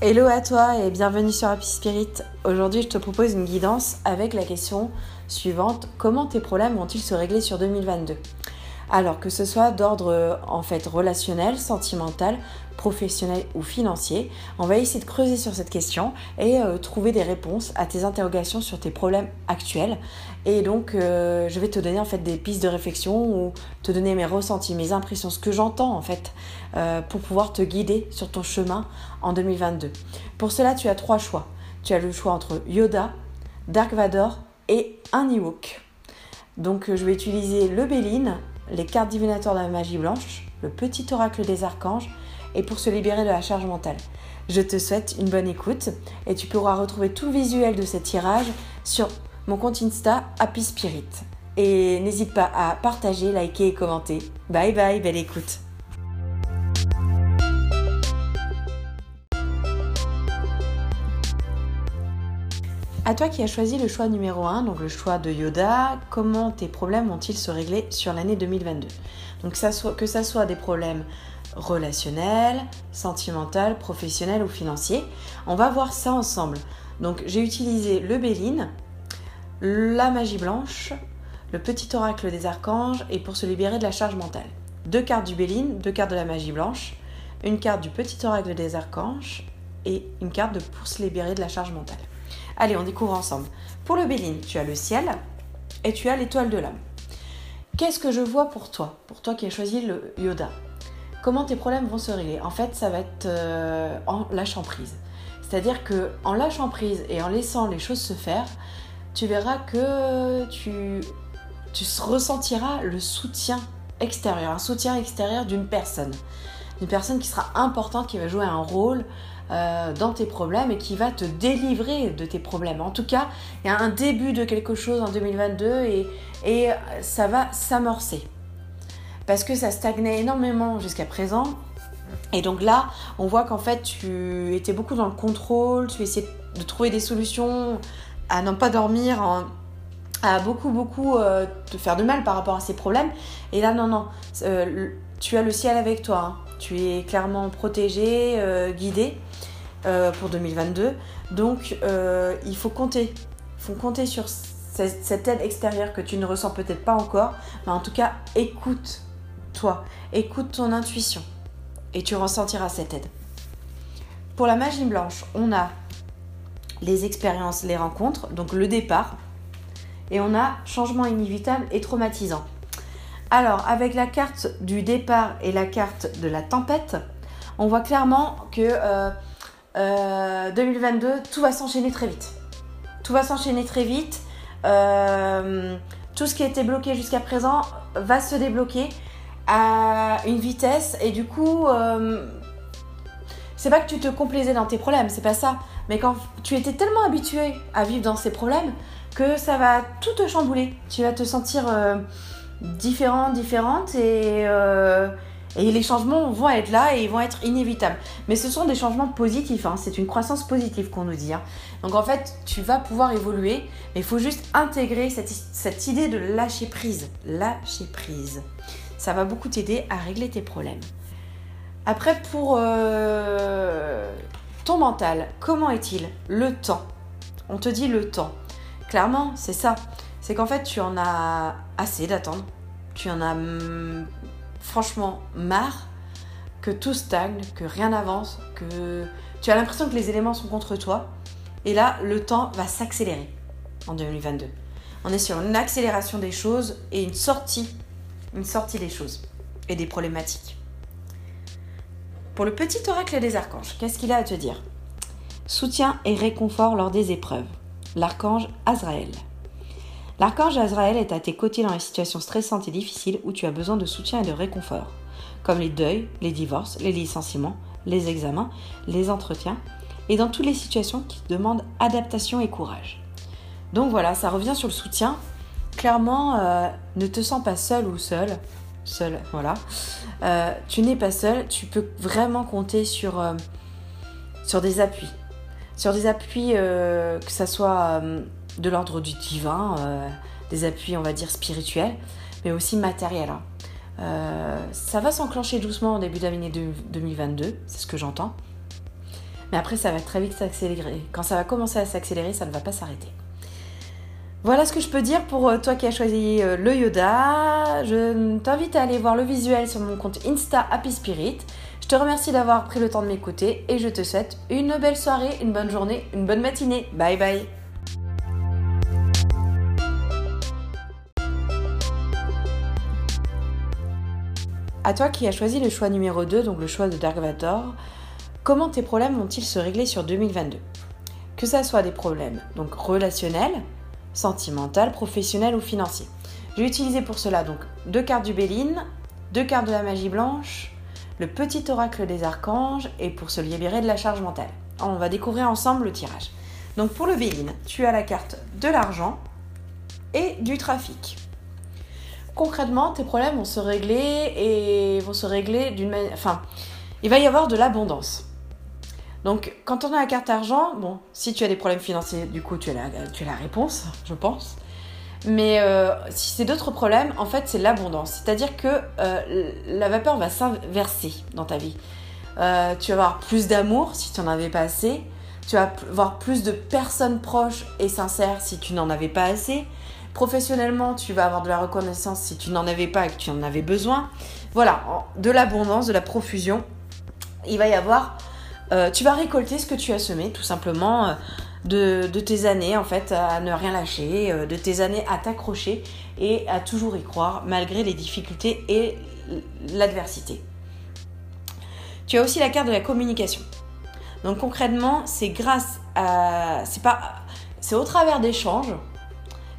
Hello à toi et bienvenue sur Happy Spirit. Aujourd'hui, je te propose une guidance avec la question suivante comment tes problèmes vont-ils se régler sur 2022 alors que ce soit d'ordre en fait relationnel, sentimental, professionnel ou financier, on va essayer de creuser sur cette question et euh, trouver des réponses à tes interrogations sur tes problèmes actuels. Et donc, euh, je vais te donner en fait des pistes de réflexion ou te donner mes ressentis, mes impressions, ce que j'entends en fait, euh, pour pouvoir te guider sur ton chemin en 2022. Pour cela, tu as trois choix. Tu as le choix entre Yoda, Dark Vador et un Ewok. Donc, je vais utiliser le Béline les cartes divinatoires de la magie blanche, le petit oracle des archanges, et pour se libérer de la charge mentale. Je te souhaite une bonne écoute et tu pourras retrouver tout le visuel de ce tirage sur mon compte Insta Happy Spirit. Et n'hésite pas à partager, liker et commenter. Bye bye, belle écoute. À toi qui as choisi le choix numéro 1, donc le choix de Yoda, comment tes problèmes vont-ils se régler sur l'année 2022 Donc que ça soit des problèmes relationnels, sentimentaux, professionnels ou financiers, on va voir ça ensemble. Donc j'ai utilisé le Béline, la magie blanche, le petit oracle des archanges et pour se libérer de la charge mentale. Deux cartes du Béline, deux cartes de la magie blanche, une carte du petit oracle des archanges et une carte de pour se libérer de la charge mentale. Allez, on découvre ensemble. Pour le Béline, tu as le ciel et tu as l'étoile de l'âme. Qu'est-ce que je vois pour toi Pour toi qui as choisi le Yoda? Comment tes problèmes vont se régler? En fait, ça va être euh, en lâchant prise. C'est-à-dire que en lâchant prise et en laissant les choses se faire, tu verras que tu, tu ressentiras le soutien extérieur, un soutien extérieur d'une personne. Une personne qui sera importante, qui va jouer un rôle euh, dans tes problèmes et qui va te délivrer de tes problèmes. En tout cas, il y a un début de quelque chose en 2022 et, et ça va s'amorcer. Parce que ça stagnait énormément jusqu'à présent. Et donc là, on voit qu'en fait, tu étais beaucoup dans le contrôle, tu essayais de trouver des solutions à n'en pas dormir, à beaucoup, beaucoup euh, te faire de mal par rapport à ces problèmes. Et là, non, non, euh, tu as le ciel avec toi. Hein. Tu es clairement protégé, guidé. Euh, pour 2022. Donc il faut compter. Il faut compter sur cette aide extérieure que tu ne ressens peut-être pas encore. Mais en tout cas, écoute toi. Écoute ton intuition. Et tu ressentiras cette aide. Pour la magie blanche, on a les expériences, les rencontres, donc le départ. Et on a changement inévitable et traumatisant. Alors, avec la carte du départ et la carte de la tempête, on voit clairement que euh, 2022, euh, tout va s'enchaîner très vite. Tout va s'enchaîner très vite. Euh, tout ce qui été bloqué jusqu'à présent va se débloquer à une vitesse et du coup, euh, c'est pas que tu te complaisais dans tes problèmes, c'est pas ça. Mais quand tu étais tellement habitué à vivre dans ces problèmes que ça va tout te chambouler. Tu vas te sentir différente, différente et et les changements vont être là et ils vont être inévitables. Mais ce sont des changements positifs, hein. c'est une croissance positive qu'on nous dit. Hein. Donc en fait, tu vas pouvoir évoluer, mais il faut juste intégrer cette, idée de lâcher prise. Lâcher prise. Ça va beaucoup t'aider à régler tes problèmes. Après, pour euh, mental, comment est-il Le temps? On te dit le temps. Clairement, c'est ça. C'est qu'en fait, tu en as assez d'attendre. Tu en as mm, franchement marre que tout stagne, que rien n'avance, que tu as l'impression que les éléments sont contre toi. Et là, le temps va s'accélérer en 2022. On est sur une accélération des choses et une sortie, une sortie des choses et des problématiques. Pour le petit oracle des archanges, qu'est-ce qu'il a à te dire? Soutien et réconfort lors des épreuves. L'archange Azraël. L'archange Azraël est à tes côtés dans les situations stressantes et difficiles où tu as besoin de soutien et de réconfort, comme les deuils, les divorces, les licenciements, les examens, les entretiens, et dans toutes les situations qui demandent adaptation et courage. Donc voilà, ça revient sur le soutien. Clairement, euh, ne te sens pas seul ou seul. Seul, voilà. Euh, tu n'es pas seul, tu peux vraiment compter sur, euh, sur des appuis. Sur des appuis, que ça soit de l'ordre du divin, euh, des appuis, on va dire, spirituels, mais aussi matériels. Hein. Euh, ça va s'enclencher doucement au début d'année 2022, c'est ce que j'entends. mais après ça va très vite s'accélérer. Quand ça va commencer à s'accélérer, ça ne va pas s'arrêter. Voilà ce que je peux dire pour euh, toi qui as choisi euh, le Yoda. Je t'invite à aller voir le visuel sur mon compte Insta Happy Spirit. Je te remercie d'avoir pris le temps de m'écouter et je te souhaite une belle soirée, une bonne journée, une bonne matinée. Bye bye À toi qui as choisi le choix numéro 2, donc le choix de Dark Vador, comment tes problèmes vont-ils se régler sur 2022 Que ça soit des problèmes donc relationnels, sentimentaux, professionnels ou financiers. J'ai utilisé pour cela donc deux cartes du Béline, deux cartes de la magie blanche, le petit oracle des archanges et pour se libérer de la charge mentale. On va découvrir ensemble le tirage. Donc pour le Béline, tu as la carte de l'argent et du trafic concrètement, tes problèmes vont se régler et vont se régler d'une manière. Enfin, il va y avoir de l'abondance. Donc, quand on a la carte argent, bon, si tu as des problèmes financiers, du coup, tu as la, réponse, je pense. Mais euh, si c'est d'autres problèmes, en fait, c'est l'abondance. C'est-à-dire que euh, la vapeur va s'inverser dans ta vie. Euh, tu vas avoir plus d'amour si tu n'en avais pas assez. Tu vas avoir plus de personnes proches et sincères si tu n'en avais pas assez. Professionnellement, tu vas avoir de la reconnaissance si tu n'en avais pas et que tu en avais besoin. Voilà, de l'abondance, de la profusion. Il va y avoir. Euh, tu vas récolter ce que tu as semé, tout simplement, euh, de, tes années, en fait, à ne rien lâcher, euh, de tes années à t'accrocher et à toujours y croire, malgré les difficultés et l'adversité. Tu as aussi la carte de la communication. Donc concrètement, c'est grâce à. C'est pas. C'est au travers d'échanges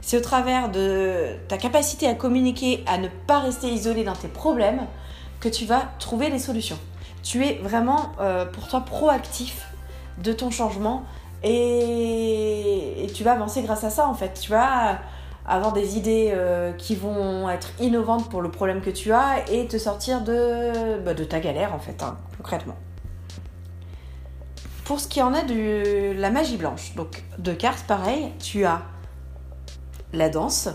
c'est au travers de ta capacité à communiquer, à ne pas rester isolé dans tes problèmes, que tu vas trouver les solutions. Tu es vraiment, euh, pour toi, proactif de ton changement et... tu vas avancer grâce à ça, en fait. Tu vas avoir des idées euh, qui vont être innovantes pour le problème que tu as et te sortir de, bah, ta galère, en fait, hein, concrètement. Pour ce qui en est de la magie blanche, donc de cartes, pareil, tu as la danse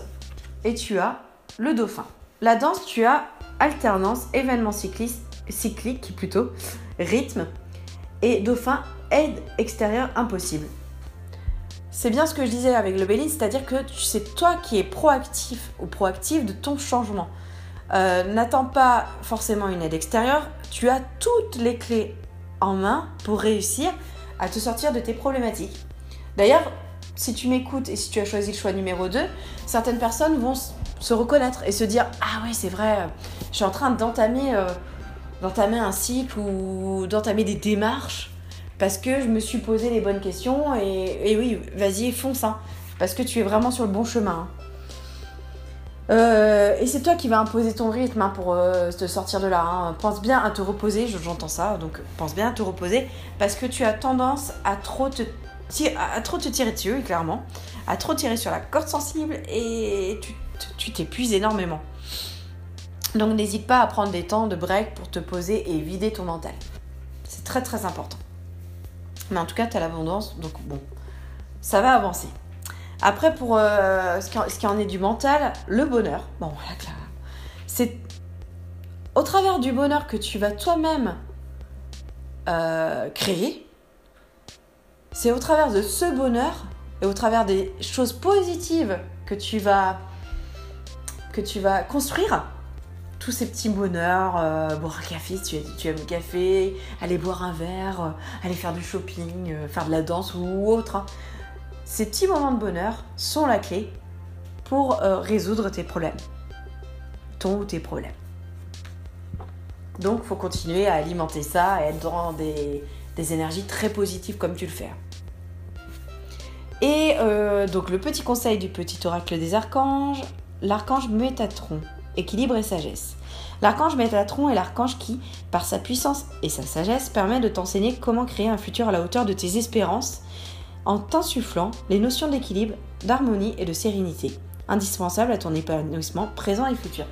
et tu as le dauphin. La danse, tu as alternance, événement cyclique plutôt, rythme et dauphin, aide extérieure impossible. C'est bien ce que je disais avec le Béline, c'est-à-dire que c'est toi qui es proactif ou proactive de ton changement. Euh, n'attends pas forcément une aide extérieure, tu as toutes les clés en main pour réussir à te sortir de tes problématiques. D'ailleurs, si tu m'écoutes et si tu as choisi le choix numéro 2, certaines personnes vont se reconnaître et se dire Ah oui, c'est vrai, je suis en train d'entamer euh, d'entamer un cycle ou d'entamer des démarches parce que je me suis posé les bonnes questions et, oui, vas-y, fonce, hein, parce que tu es vraiment sur le bon chemin. Hein. Euh, et c'est toi qui vas imposer ton rythme hein, pour euh, te sortir de là. Pense bien à te reposer, j'entends ça, donc pense bien à te reposer parce que tu as tendance à trop te à, trop te tirer dessus, clairement, à trop tirer sur la corde sensible et tu t'épuises énormément. Donc n'hésite pas à prendre des temps de break pour te poser et vider ton mental. C'est très très important. Mais en tout cas, tu as l'abondance, donc bon, ça va avancer. Après, pour euh, ce, qui, en est du mental, le bonheur. Bon, voilà, c'est au travers du bonheur que tu vas toi-même euh, créer, c'est au travers de ce bonheur et au travers des choses positives que tu vas, que tu vas construire tous ces petits bonheurs, euh, boire un café si tu, aimes le café, aller boire un verre, euh, aller faire du shopping, euh, faire de la danse ou autre. Hein. Ces petits moments de bonheur sont la clé pour résoudre tes problèmes, ton ou tes problèmes. Donc, il faut continuer à alimenter ça et être dans des, des énergies très positives comme tu le fais. Et donc le petit conseil du petit oracle des archanges, l'archange Métatron, équilibre et sagesse. L'archange Métatron est l'archange qui, par sa puissance et sa sagesse, permet de t'enseigner comment créer un futur à la hauteur de tes espérances en t'insufflant les notions d'équilibre, d'harmonie et de sérénité, indispensables à ton épanouissement présent et futur.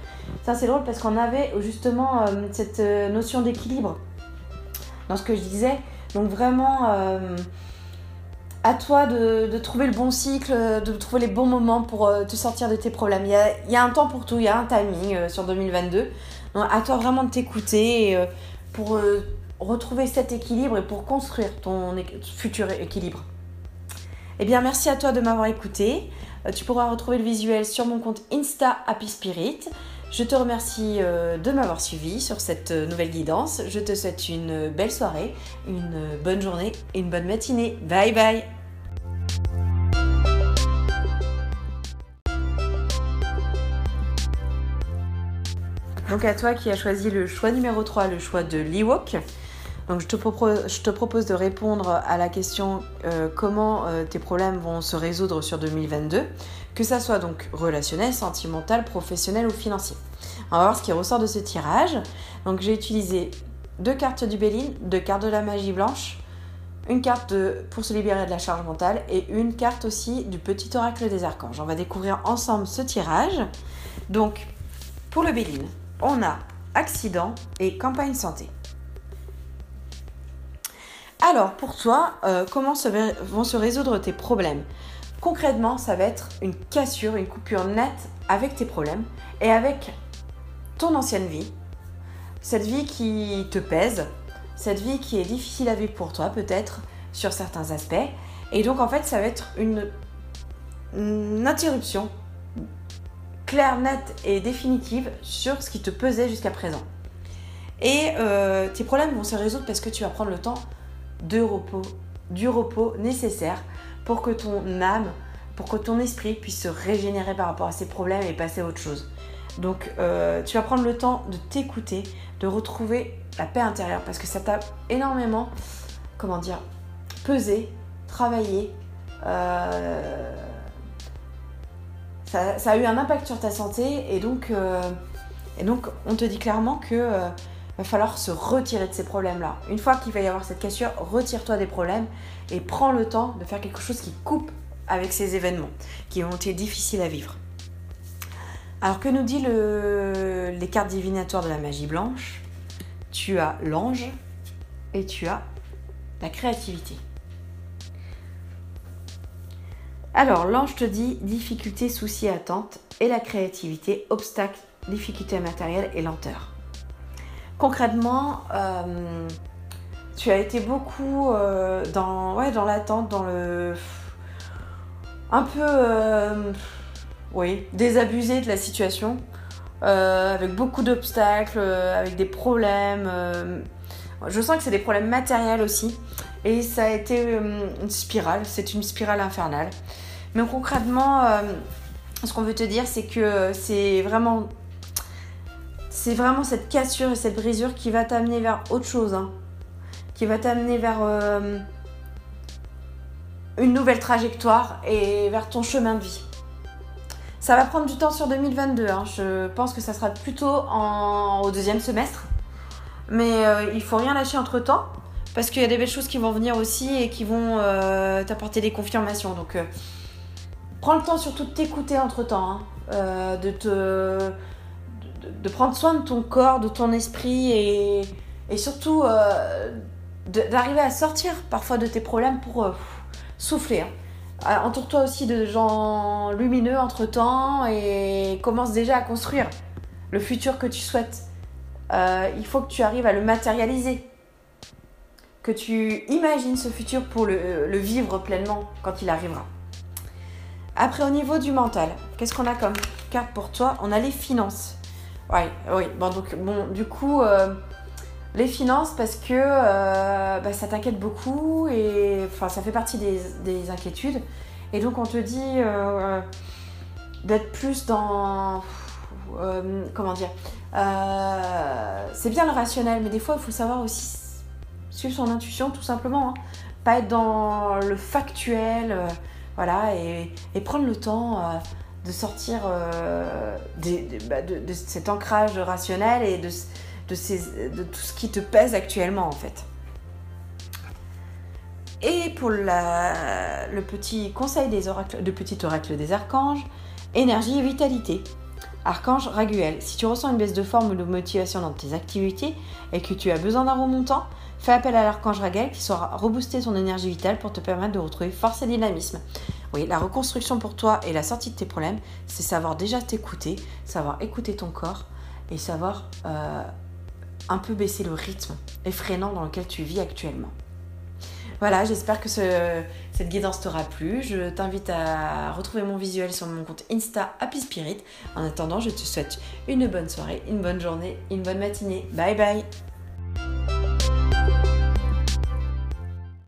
Ça c'est drôle parce qu'on avait justement euh, cette euh, notion d'équilibre dans ce que je disais. Donc vraiment à toi de, trouver le bon cycle, de trouver les bons moments pour euh, te sortir de tes problèmes. Il y a, un temps pour tout, il y a un timing euh, sur 2022. Donc, à toi vraiment de t'écouter euh, pour retrouver cet équilibre et pour construire ton futur équilibre. Eh bien, merci à toi de m'avoir écouté. Tu pourras retrouver le visuel sur mon compte Insta Happy Spirit. Je te remercie euh, de m'avoir suivi sur cette euh, nouvelle guidance. Je te souhaite une belle soirée, une bonne journée et une bonne matinée. Bye bye Donc à toi qui as choisi le choix numéro 3, le choix de l'Ewok. Donc je te, propose, de répondre à la question euh, comment euh, tes problèmes vont se résoudre sur 2022, que ça soit donc relationnel, sentimental, professionnel ou financier. On va voir ce qui ressort de ce tirage. Donc j'ai utilisé deux cartes du Béline, deux cartes de la magie blanche, une carte pour se libérer de la charge mentale et une carte aussi du petit oracle des archanges. On va découvrir ensemble ce tirage. Donc pour le Béline, on a accident et campagne santé. Alors, pour toi, euh, comment vont se résoudre tes problèmes? Concrètement, ça va être une cassure, une coupure nette avec tes problèmes et avec ton ancienne vie. Cette vie qui te pèse, cette vie qui est difficile à vivre pour toi peut-être sur certains aspects. Et donc en fait, ça va être une, interruption claire, nette et définitive sur ce qui te pesait jusqu'à présent. Et euh, tes problèmes vont se résoudre parce que tu vas prendre le temps de repos, du repos nécessaire pour que ton âme, pour que ton esprit puisse se régénérer par rapport à ces problèmes et passer à autre chose. Donc euh, tu vas prendre le temps de t'écouter, de retrouver la paix intérieure parce que ça t'a énormément, comment dire, pesé, travaillé. Euh, ça, a eu un impact sur ta santé et donc, euh, et donc on te dit clairement que va falloir se retirer de ces problèmes-là. Une fois qu'il va y avoir cette cassure, retire-toi des problèmes et prends le temps de faire quelque chose qui coupe avec ces événements qui ont été difficiles à vivre. Alors que nous dit le... les cartes divinatoires de la magie blanche? Tu as l'ange et tu as la créativité. Alors l'ange te dit difficulté, souci, attente et la créativité, obstacle, difficulté matérielle et lenteur concrètement, euh, tu as été beaucoup euh, dans, l'attente, dans le. un peu. Euh, oui, désabusé de la situation, avec beaucoup d'obstacles, avec des problèmes. je sens que c'est des problèmes matériels aussi. Et ça a été une spirale, c'est une spirale infernale. Mais concrètement, ce qu'on veut te dire, c'est que c'est vraiment c'est vraiment cette cassure et cette brisure qui va t'amener vers autre chose. Hein. Qui va t'amener vers euh, une nouvelle trajectoire et vers ton chemin de vie. Ça va prendre du temps sur 2022. Hein. Je pense que ça sera plutôt au deuxième semestre. Mais euh, il faut rien lâcher entre temps. Parce qu'il y a des belles choses qui vont venir aussi et qui vont euh, t'apporter des confirmations. Donc prends le temps surtout de t'écouter entre temps. Hein. de te de, prendre soin de ton corps, de ton esprit et, surtout euh, d'arriver à sortir parfois de tes problèmes pour euh, souffler. Hein. Euh, entoure-toi aussi de gens lumineux entre temps et commence déjà à construire le futur que tu souhaites. il faut que tu arrives à le matérialiser, que tu imagines ce futur pour le, le vivre pleinement quand il arrivera. Après, au niveau du mental, qu'est-ce qu'on a comme carte pour toi? On a les finances. Ouais, oui. Bon, donc, bon, du coup, euh, les finances, parce que euh, bah, ça t'inquiète beaucoup et enfin, ça fait partie des, inquiétudes. Et donc, on te dit euh, d'être plus dans. comment dire C'est bien le rationnel, mais des fois, il faut savoir aussi suivre son intuition, tout simplement. Hein. Pas être dans le factuel, voilà, et, prendre le temps de sortir euh, bah, de, cet ancrage rationnel et de, tout ce qui te pèse actuellement en fait. Et pour le petit conseil des oracles, de petit oracle des archanges, énergie et vitalité. Archange Raguel, si tu ressens une baisse de forme ou de motivation dans tes activités et que tu as besoin d'un remontant, fais appel à l'archange Raguel qui saura rebooster ton énergie vitale pour te permettre de retrouver force et dynamisme. Oui, la reconstruction pour toi et la sortie de tes problèmes, c'est savoir déjà t'écouter, savoir écouter ton corps et savoir euh, un peu baisser le rythme effrénant dans lequel tu vis actuellement. Voilà, j'espère que cette guidance t'aura plu. Je t'invite à retrouver mon visuel sur mon compte Insta Happy Spirit. En attendant, je te souhaite une bonne soirée, une bonne journée, une bonne matinée. Bye bye